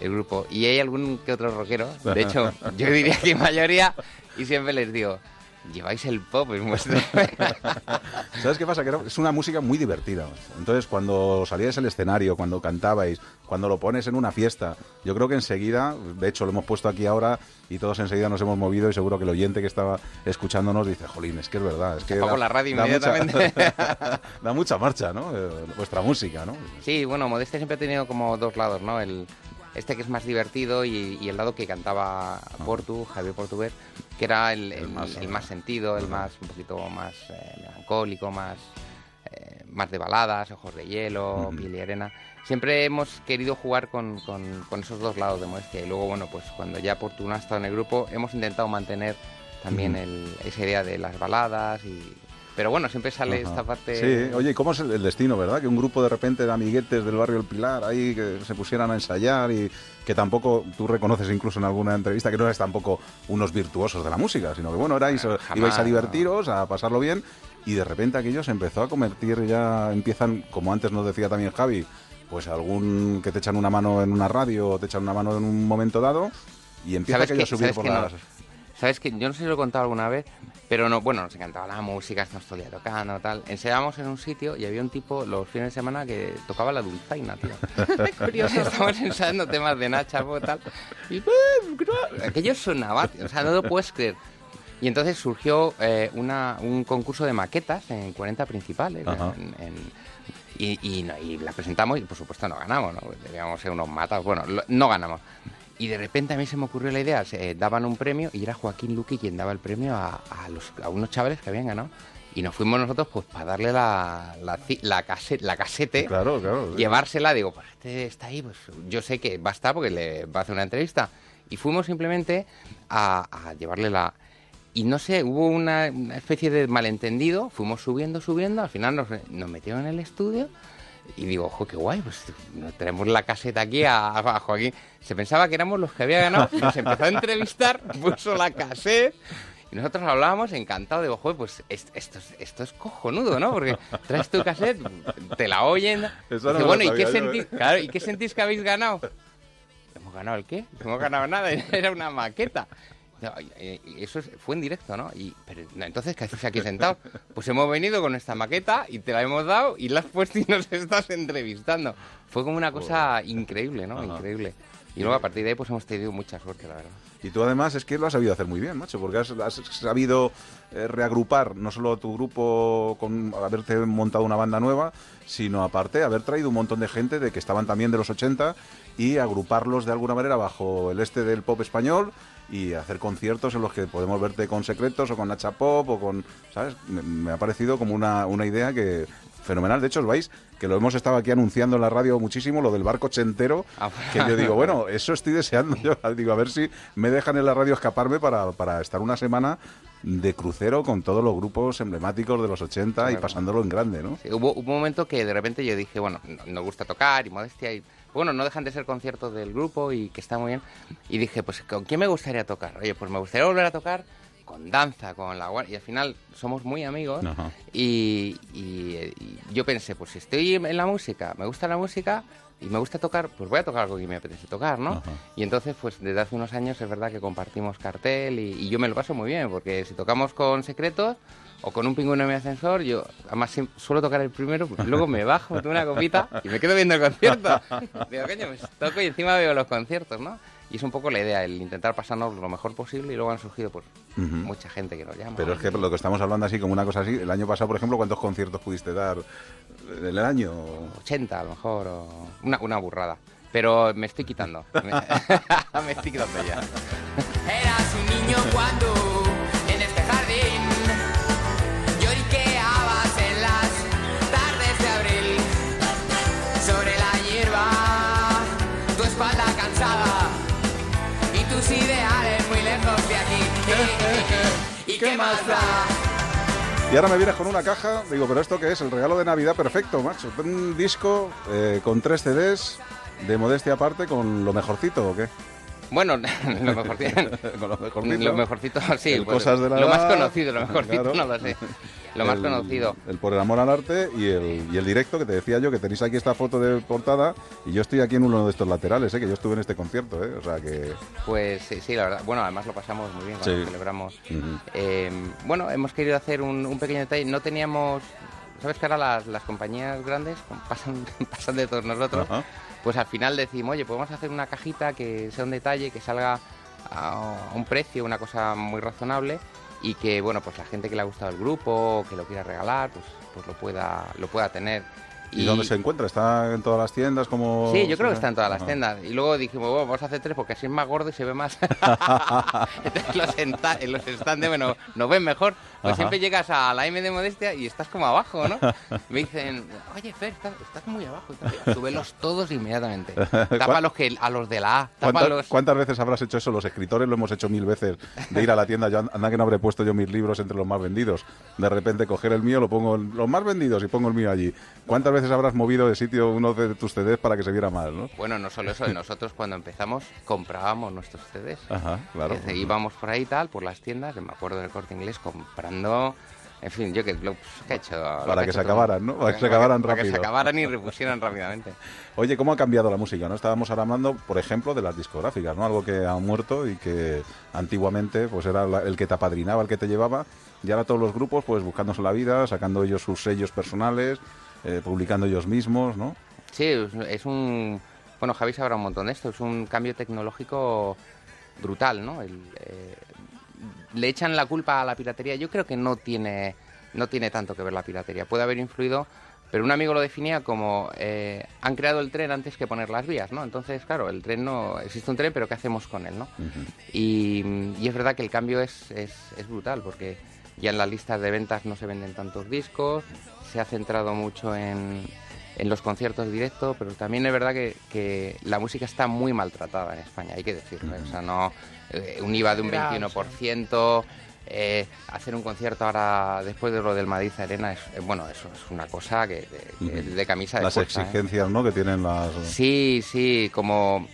el grupo. Y hay algún que otro rockero, de hecho, yo diría que mayoría, y siempre les digo. Lleváis el pop en vuestro... ¿Sabes qué pasa? Que es una música muy divertida. Entonces, cuando salíais al escenario, cuando cantabais, cuando lo pones en una fiesta, yo creo que enseguida, de hecho lo hemos puesto aquí ahora y todos enseguida nos hemos movido y seguro que el oyente que estaba escuchándonos dice, jolín, es que es verdad. Es que da- la radio da mucha- inmediatamente. da mucha marcha, ¿no? Eh, vuestra música, ¿no? Sí, bueno, Modestia siempre ha tenido como dos lados, ¿no? El, este que es más divertido y, y el lado que cantaba Portu, Javier Portugués, que era el, el- El más- el más sentido, el más un poquito más eh, melancólico, más eh, más de baladas, Ojos de Hielo, Piel y Arena. Siempre hemos querido jugar con, con- con esos dos lados de modestia. Y luego, bueno, pues cuando ya Portuna ha estado en el grupo, hemos intentado mantener también el- esa idea de las baladas. y Pero bueno, siempre sale Ajá. esta parte... Sí, oye, ¿y cómo es el, destino, verdad? Que un grupo de repente de amiguetes del barrio El Pilar ahí que se pusieran a ensayar y que tampoco, tú reconoces incluso en alguna entrevista que no erais tampoco unos virtuosos de la música, sino que bueno, erais, eh, Jamás, ibais a divertiros, a pasarlo bien y de repente aquello se empezó a convertir ya, empiezan, como antes nos decía también Javi, pues algún que te echan una mano en una radio o te echan una mano en un momento dado y empieza ¿Sabes aquello a subir por que no? las... ¿Sabes que Yo no sé si lo he contado alguna vez, pero no, bueno, nos encantaba la música, estamos todo el día tocando, tal. Ensayábamos en un sitio y había un tipo los fines de semana que tocaba la dulzaina, tío. Curioso. Estábamos ensayando temas de Nacha, tal. Y aquello sonaba, tío, o sea, no lo puedes creer. Y entonces surgió eh, una, un concurso de maquetas en 40 principales. Ajá. en- en- y, y, y la presentamos y por supuesto no ganamos, ¿no? Debíamos ser unos matados. Bueno, lo- no ganamos. Y de repente a mí se me ocurrió la idea, se, eh, daban un premio y era Joaquín Luqui quien daba el premio a, a los, a unos chavales que habían ganado. Y nos fuimos nosotros pues para darle la, la, la, case- la casete, Claro, claro. sí. llevársela, digo, pues este está ahí, pues yo sé que va a estar porque le va a hacer una entrevista. Y fuimos simplemente a, a llevarle la... Y no sé, hubo una, una especie de malentendido, fuimos subiendo, subiendo, al final nos, nos metieron en el estudio y digo, ojo, qué guay, pues tenemos la caseta aquí a, a Joaquín. Se pensaba que éramos los que había ganado, nos empezó a entrevistar, puso la caseta y nosotros hablábamos encantados, digo, joder, pues es- esto, es, esto es cojonudo, ¿no? Porque traes tu cassette, te la oyen. Eso no Dice, bueno, ¿y qué, sentís, ¿eh? claro, ¿y qué sentís que habéis ganado? ¿Hemos ganado el qué? No hemos ganado nada, era una maqueta. No, y Eso es- fue en directo, ¿no? Y, pero, entonces, ¿qué haces aquí sentado? Pues hemos venido con esta maqueta y te la hemos dado y la has puesto y nos estás entrevistando. Fue como una cosa increíble, ¿no? Ajá. Increíble. Y luego a partir de ahí pues hemos tenido mucha suerte, la verdad. Y tú además es que lo has sabido hacer muy bien, macho, porque has, has sabido eh, reagrupar no solo tu grupo con haberte montado una banda nueva, sino aparte haber traído un montón de gente de que estaban también de los 80 y agruparlos de alguna manera bajo el este del pop español y hacer conciertos en los que podemos verte con Secretos o con Nacha Pop o con, ¿sabes? Me, me ha parecido como una, una idea que fenomenal. De hecho, os vais, que lo hemos estado aquí anunciando en la radio muchísimo, lo del barco ochentero, Ah, que yo digo, bueno, eso estoy deseando yo. Digo, a ver si me dejan en la radio escaparme para, para estar una semana de crucero con todos los grupos emblemáticos de los 80 y pasándolo en grande, ¿no? Sí, hubo, un momento que de repente yo dije, bueno, no- nos gusta tocar y modestia y bueno, no dejan de ser conciertos del grupo y que está muy bien. Y dije, pues ¿con quién me gustaría tocar? Oye, pues me gustaría volver a tocar con danza, con la guardia. Y al final somos muy amigos. Y, y- y yo pensé, pues si estoy en la música, me gusta la música y me gusta tocar, pues voy a tocar algo que me apetece tocar, ¿no? Ajá. Y entonces, pues desde hace unos años es verdad que compartimos cartel y, y yo me lo paso muy bien, porque si tocamos con secretos o con un pingüino en mi ascensor, yo además suelo tocar el primero, pues luego me bajo, me tomo una copita y me quedo viendo el concierto. Digo, coño, pues toco y encima veo los conciertos, ¿no? Y es un poco la idea, el intentar pasarnos lo mejor posible y luego han surgido pues mucha gente que nos llama. Pero es que lo que estamos hablando así como una cosa así, el año pasado, por ejemplo, ¿cuántos conciertos pudiste dar en el año? 80 a lo mejor, o una, una burrada. Pero me estoy quitando. Me, me estoy quitando ya. Eras un niño cuando qué más da? Y ahora me vienes con una caja, digo, ¿pero esto qué es? El regalo de Navidad perfecto, macho. Un disco eh, con tres CDs de modestia aparte con lo mejorcito, ¿o qué? Bueno, lo mejorcito. con lo mejorcito. Lo mejorcito, sí. El pues, Cosas de la lo más conocido, lo mejorcito claro. no lo sé. Lo más El- conocido. El Por el Amor al Arte y el, y el directo, que te decía yo, que tenéis aquí esta foto de portada y yo estoy aquí en uno de estos laterales, ¿eh? que yo estuve en este concierto, ¿eh? o sea que... Pues sí, sí, la verdad. Bueno, además lo pasamos muy bien cuando Sí. celebramos. Eh, bueno, hemos querido hacer un, un pequeño detalle. No teníamos. ¿Sabes que ahora las, las compañías grandes pasan, pasan de todos nosotros? Pues al final decimos, oye, podemos hacer una cajita que sea un detalle, que salga a un precio, una cosa muy razonable y que, bueno, pues la gente que le ha gustado el grupo que lo quiera regalar, pues, pues lo, pueda, lo pueda tener. ¿Y, dónde se encuentra? ¿Está en todas las tiendas? Como... Sí, yo creo que está en todas las tiendas. Y luego dijimos, bueno, vamos a hacer tres porque así es más gordo y se ve más. Entonces los, en los stands bueno, nos ven mejor. Pues Ajá. siempre llegas a la M de Modestia y estás como abajo, ¿no? Me dicen, oye, Fer, estás, estás muy abajo. y. Súbelos todos inmediatamente. Tapa a los, que, a los de la A. ¿Cuántas, veces habrás hecho eso? Los escritores lo hemos hecho mil veces, de ir a la tienda, yo anda que no habré puesto yo mis libros entre los más vendidos. De repente coger el mío, lo pongo los más vendidos y pongo el mío allí. ¿Cuántas veces habrás movido de sitio uno de tus CDs para que se viera mal, no? Bueno, no solo eso, nosotros cuando empezamos comprábamos nuestros CDs. Ajá, claro. Es decir, íbamos por ahí tal, por las tiendas, me acuerdo del corte inglés, comprando. En fin, yo que lo pues, que he hecho. lo Para que hecho se todo. acabaran, ¿no? Para que se acabaran Para que se rápido. acabaran y repusieran rápidamente. Oye, ¿cómo ha cambiado la música? ¿no? Estábamos ahora hablando, por ejemplo, de las discográficas, ¿no? Algo que ha muerto y que antiguamente pues era la- el que te apadrinaba, el que te llevaba. Y ahora todos los grupos, pues buscándose la vida, sacando ellos sus sellos personales, eh, publicando ellos mismos, ¿no? Sí, es, un. Bueno, Javi sabrá un montón de esto. Es un cambio tecnológico brutal, ¿no? El, eh, le echan la culpa a la piratería. Yo creo que no tiene, no tiene tanto que ver la piratería. Puede haber influido, pero un amigo lo definía como eh, han creado el tren antes que poner las vías, ¿no? Entonces, claro, el tren no existe un tren, pero ¿qué hacemos con él, no? y, y es verdad que el cambio es, es, es brutal porque ya en las listas de ventas no se venden tantos discos, se ha centrado mucho en, en los conciertos directos, pero también es verdad que, que la música está muy maltratada en España, hay que decirlo. ¿eh? O sea, no eh, un IVA de un Claro, 21%, eh, hacer un concierto ahora después de lo del Madrid Arena, es, eh, bueno, eso es una cosa que, de, que es de camisa de Las fuerza, ¿eh? exigencias, ¿no? Que tienen las... Sí, sí, como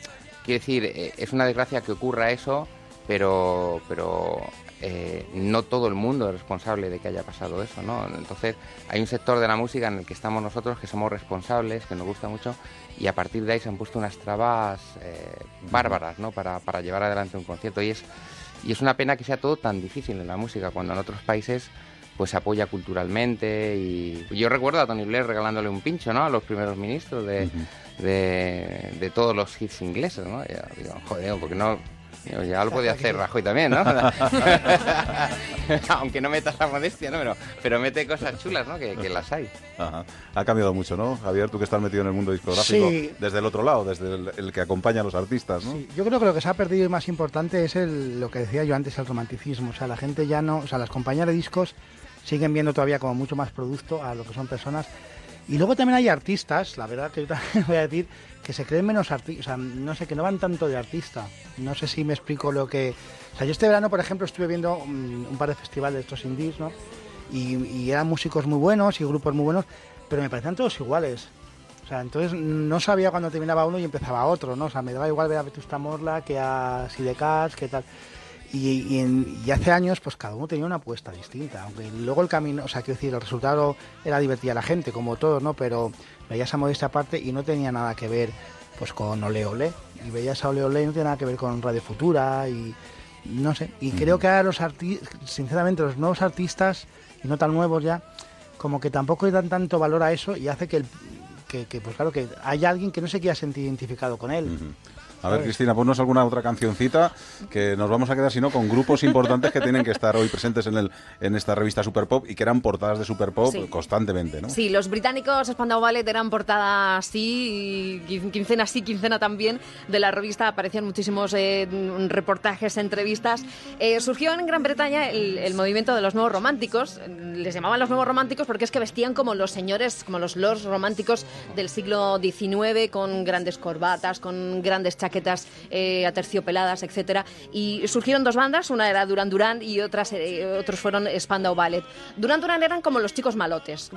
quiero decir, eh, es una desgracia que ocurra eso, pero pero eh, no todo el mundo es responsable de que haya pasado eso, ¿no? Entonces hay un sector de la música en el que estamos nosotros que somos responsables, que nos gusta mucho y a partir de ahí se han puesto unas trabas eh, bárbaras, ¿no? Para, para llevar adelante un concierto y es y es una pena que sea todo tan difícil en la música cuando en otros países pues se apoya culturalmente y yo recuerdo a Tony Blair regalándole un pincho ¿no? a los primeros ministros de, de, de todos los hits ingleses ¿no? Yo digo, joder, porque no ya lo podía hacer Rajoy también ¿no? aunque no meta esa modestia ¿no? pero, pero mete cosas chulas ¿no? que, que las hay Ajá. Ha cambiado mucho, ¿no? Javier, tú que estás metido en el mundo discográfico, Sí. desde el otro lado, desde el, el que acompaña a los artistas, ¿no? Sí, yo creo que lo que se ha perdido y más importante es el, lo que decía yo antes, el romanticismo. O sea, la gente ya no, o sea, las compañías de discos siguen viendo todavía como mucho más producto a lo que son personas. Y luego también hay artistas, la verdad que yo también voy a decir, que se creen menos artistas, o sea, no sé, que no van tanto de artista. No sé si me explico lo que... O sea, yo este verano, por ejemplo, estuve viendo mm, un par de festivales de estos indies, ¿no? Y, eran músicos muy buenos y grupos muy buenos, pero me parecían todos iguales. O sea, entonces no sabía cuándo terminaba uno y empezaba otro, ¿no? O sea, me daba igual ver a Vetusta Morla que a Sidecats, que tal. Y, y, en- y hace años, pues cada uno tenía una apuesta distinta. Aunque luego el camino, o sea, quiero decir, el resultado era divertir a la gente, como todos, ¿no? Pero veías a modesta aparte y no tenía nada que ver, pues con Ole Ole. Y veías a Ole Ole y no tenía nada que ver con Radio Futura y no sé. Y creo que ahora los artistas, sinceramente, los nuevos artistas, y no tan nuevos ya, como que tampoco le dan tanto valor a eso y hace que, el, que, que, pues claro, que haya alguien que no se quiera sentir identificado con él. A ver, Cristina, ponnos alguna otra cancioncita que nos vamos a quedar, si no, con grupos importantes que tienen que estar hoy presentes en, el, en esta revista Super Pop y que eran portadas de Super Pop Sí. constantemente, ¿no? Sí, los británicos Spandau Ballet eran portada sí, quincena sí, quincena también de la revista. Aparecían muchísimos eh, reportajes, entrevistas. Eh, surgió en Gran Bretaña el, el movimiento de los nuevos románticos. Les llamaban los nuevos románticos porque es que vestían como los señores, como los lords románticos del siglo XIX, con grandes corbatas, con grandes chaquetas eh, aterciopeladas, etcétera. Y surgieron dos bandas, una era Duran Duran y otras, eh, otros fueron Spandau Ballet. Duran Duran eran como los chicos malotes,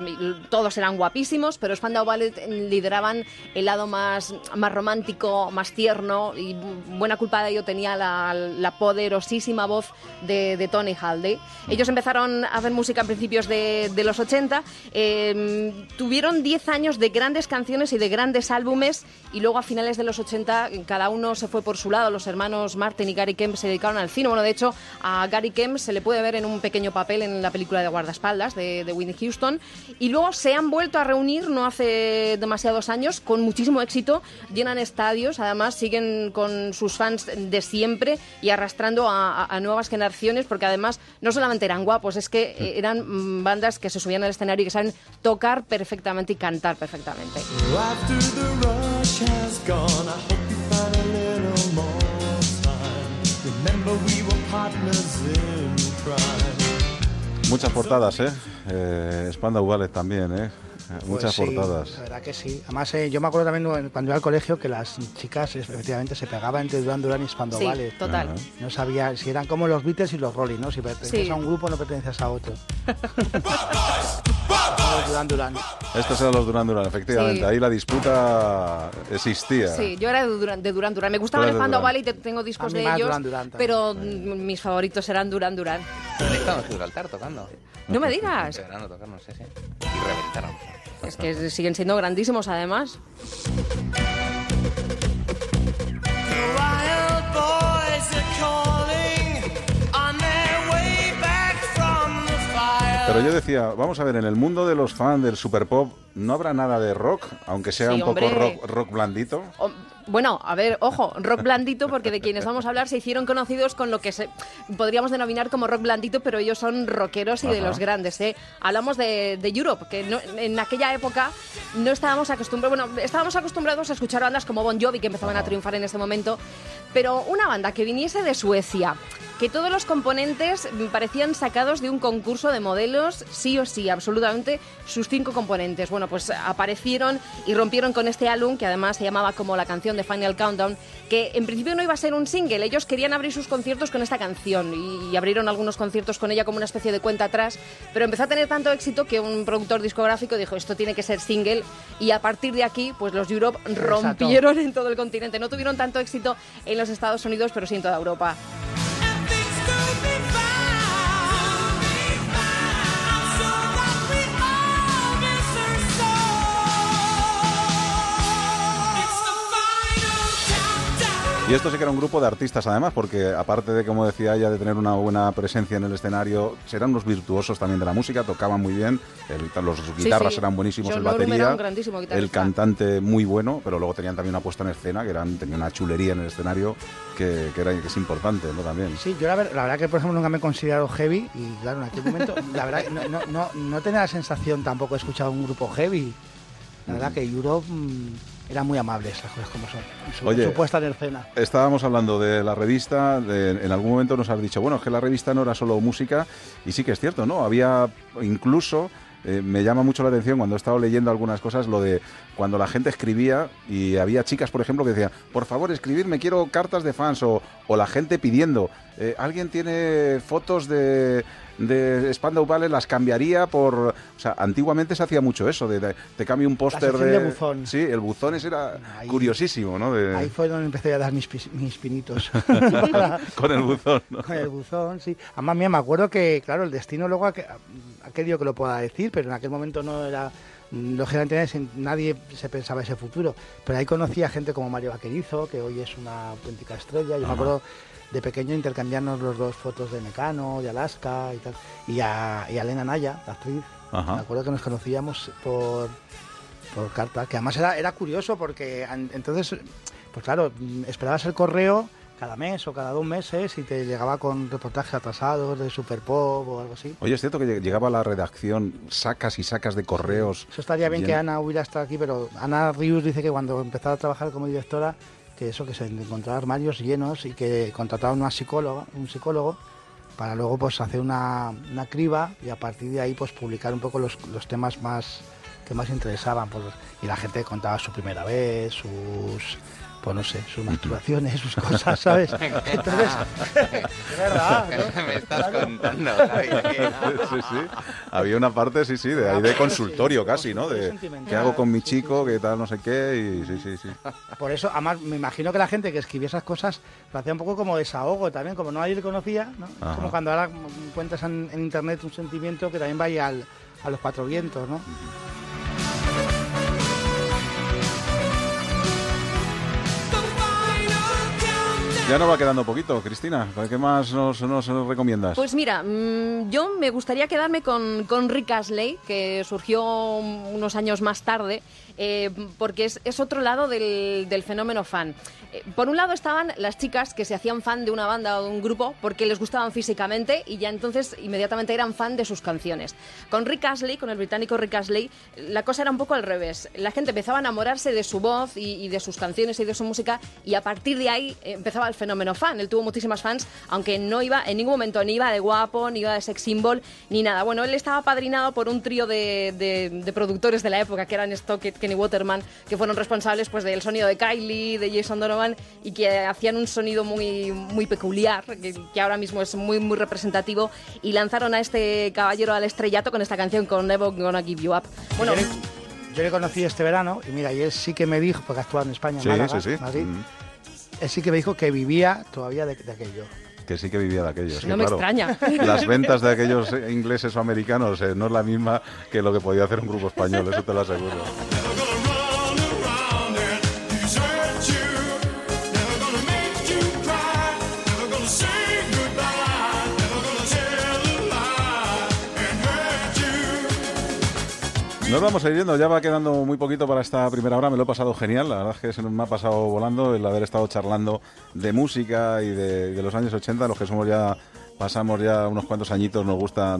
todos eran guapísimos, pero Spandau Ballet lideraban el lado más, más romántico, más tierno y buena culpa de ello tenía la, la poderosísima voz de, de Tony Halday. Ellos empezaron a hacer música a principios de, de los 80, eh, tuvieron 10 años de grandes canciones y de grandes álbumes y luego a finales de los 80 cada cada uno se fue por su lado. Los hermanos Martin y Gary Kemp se dedicaron al cine. Bueno, de hecho, a Gary Kemp se le puede ver en un pequeño papel en la película de guardaespaldas de, de Whitney Houston. Y luego se han vuelto a reunir no hace demasiados años con muchísimo éxito. Llenan estadios, además siguen con sus fans de siempre y arrastrando a, a- a nuevas generaciones porque además no solamente eran guapos, es que eran mm, bandas que se subían al escenario y que saben tocar perfectamente y cantar perfectamente. Muchas portadas, ¿eh? eh Spandau Ballet también, ¿eh? Muchas Pues sí, portadas. La verdad que sí. Además, eh, yo me acuerdo también cuando iba al colegio que las chicas efectivamente se pegaban entre Duran Duran y Spandau Sí, Ballet. total. No sabía si eran como los Beatles y los Rolling, ¿no? Si pertenecías Sí. a un grupo no pertenecías a otro. Los Duran Duran. Estos eran los Duran Duran, efectivamente. Sí. Ahí la disputa existía. Sí, yo era de Duran de Duran. Duran. Me eras el Duran. Ballet y te- tengo discos de ellos, Duran también. pero mis favoritos eran Duran. Han estado en Gibraltar tocando. No me digas. Verano tocando, sí, sí. Y reventaron. Es que siguen siendo grandísimos además. Pero yo decía, vamos a ver, en el mundo de los fans del super pop, ¿no habrá nada de rock? Aunque sea Sí, un poco rock, rock blandito. O- bueno, a ver, ojo, rock blandito, porque de quienes vamos a hablar se hicieron conocidos con lo que se podríamos denominar como rock blandito, pero ellos son rockeros y de Ajá. los grandes. ¿eh? Hablamos de, de Europe, que no- en aquella época no estábamos acostumbrados, bueno, estábamos acostumbrados a escuchar bandas como Bon Jovi, que empezaban a triunfar en ese momento, pero una banda que viniese de Suecia, que todos los componentes parecían sacados de un concurso de modelos, sí o sí, absolutamente, sus cinco componentes. Bueno, pues aparecieron y rompieron con este álbum, que además se llamaba como la canción de Final Countdown, que en principio no iba a ser un single, ellos querían abrir sus conciertos con esta canción y, y abrieron algunos conciertos con ella como una especie de cuenta atrás, pero empezó a tener tanto éxito que un productor discográfico dijo, esto tiene que ser single, y a partir de aquí, pues los Europe rompieron en todo el continente. No tuvieron tanto éxito en los Estados Unidos, pero sí en toda Europa. Y esto sí que era un grupo de artistas además, porque aparte de, como decía ella, de tener una buena presencia en el escenario, eran unos virtuosos también de la música, tocaban muy bien, el- los guitarras sí. eran buenísimos, John el era batería, un grandísimo el cantante muy bueno, pero luego tenían también una puesta en escena, que eran, tenían una chulería en el escenario que, que, era, que es importante, ¿no? También. Sí, yo la, ver- la verdad que por ejemplo nunca me he considerado heavy y claro, en aquel momento la verdad que no, no, no, no tenía la sensación tampoco de escuchar un grupo heavy. La verdad que Europe mm, era muy amable, esas cosas como son. Su, Oye. su puesta en escena. Estábamos hablando de la revista, de- en algún momento nos has dicho, bueno, es que la revista no era solo música, y sí que es cierto, ¿no? Había incluso, eh, me llama mucho la atención cuando he estado leyendo algunas cosas, lo de cuando la gente escribía y había chicas, por ejemplo, que decían, por favor, escribirme, quiero cartas de fans, o, o la gente pidiendo, eh, alguien tiene fotos de, de Spandau Ballet, las cambiaría por... O sea, antiguamente se hacía mucho eso, de, de- te cambio un póster de... de buzón. Sí, el buzón ese era Ahí- curiosísimo, ¿no? De- Ahí fue donde empecé a dar mis, mis pinitos. con el buzón, ¿no? Con el buzón, sí. Además, mira, me acuerdo que, claro, el destino luego ha, ha querido que lo pueda decir, pero en aquel momento no era. Lógicamente nadie se pensaba ese futuro. Pero ahí conocí a gente como Mario Vaquerizo, que hoy es una auténtica estrella. Yo me acuerdo de pequeño intercambiarnos los dos fotos de Mecano, de Alaska y tal. Y a, y a Elena Naya, la actriz. Ajá. Me acuerdo que nos conocíamos por, por carta, que además era, era curioso porque an- entonces, pues claro, mm, esperabas el correo cada mes o cada dos meses y te llegaba con reportajes atrasados de Super Pop o algo así. Oye, es cierto que lleg- llegaba a la redacción sacas y sacas de correos. Eso estaría bien Bien. que Ana hubiera estado aquí, pero Ana Rius dice que cuando empezaba a trabajar como directora, que eso, que se encontraba armarios llenos y que contrataba una psicóloga, un psicólogo para luego pues hacer una, una criba y a partir de ahí pues publicar un poco los, los temas más que más interesaban pues, y la gente contaba su primera vez, sus pues no sé, sus masturbaciones, sus cosas, ¿sabes? Entonces, es verdad, ¿no? Me estás contando, Javi, que- sí, sí. Había una parte, sí, sí, de ahí de consultorio casi, ¿no? De qué hago con mi chico, qué tal, no sé qué, y sí, sí, sí. Por eso, además, me imagino que la gente que escribía esas cosas lo hacía un poco como desahogo también, como nadie le conocía, ¿no? Es Ajá. como cuando ahora cuentas en, en internet un sentimiento que también vaya al- a los cuatro vientos, ¿no? Ya nos va quedando poquito, Cristina. ¿Qué más nos, nos recomiendas? Pues mira, mm, yo me gustaría quedarme con, con Rick Astley, que surgió unos años más tarde, eh, porque es, es otro lado del, del fenómeno fan. Eh, por un lado estaban las chicas que se hacían fan de una banda o de un grupo porque les gustaban físicamente y ya entonces inmediatamente eran fan de sus canciones. Con Rick Astley, con el británico Rick Astley, la cosa era un poco al revés. La gente empezaba a enamorarse de su voz y, y de sus canciones y de su música y a partir de ahí eh, empezaba el fenómeno fan. Él tuvo muchísimas fans, aunque no iba en ningún momento ni iba de guapo, ni iba de sex symbol, ni nada. Bueno, él estaba padrinado por un trío de, de- de productores de la época, que eran Stockett, Kenny Waterman, que fueron responsables pues del sonido de Kylie, de Jason Donovan, y que hacían un sonido muy, muy peculiar, que, que ahora mismo es muy, muy representativo, y lanzaron a este caballero al estrellato con esta canción, con Never Gonna Give You Up. Bueno, yo, le, yo le conocí este verano y mira, y él sí que me dijo, porque actúa en España, en Sí, Málaga, sí, sí. Madrid, Mm. él sí que me dijo que vivía todavía de, de aquello. Que sí que vivía de aquellos. No que me claro, extraña. Las ventas de aquellos ingleses o americanos eh, no es la misma que lo que podía hacer un grupo español, eso te lo aseguro. Nos vamos a ir ya va quedando muy poquito para esta primera hora, me lo he pasado genial, la verdad es que se me ha pasado volando el haber estado charlando de música y de, los años 80, los que somos ya, pasamos ya unos cuantos añitos, nos gusta,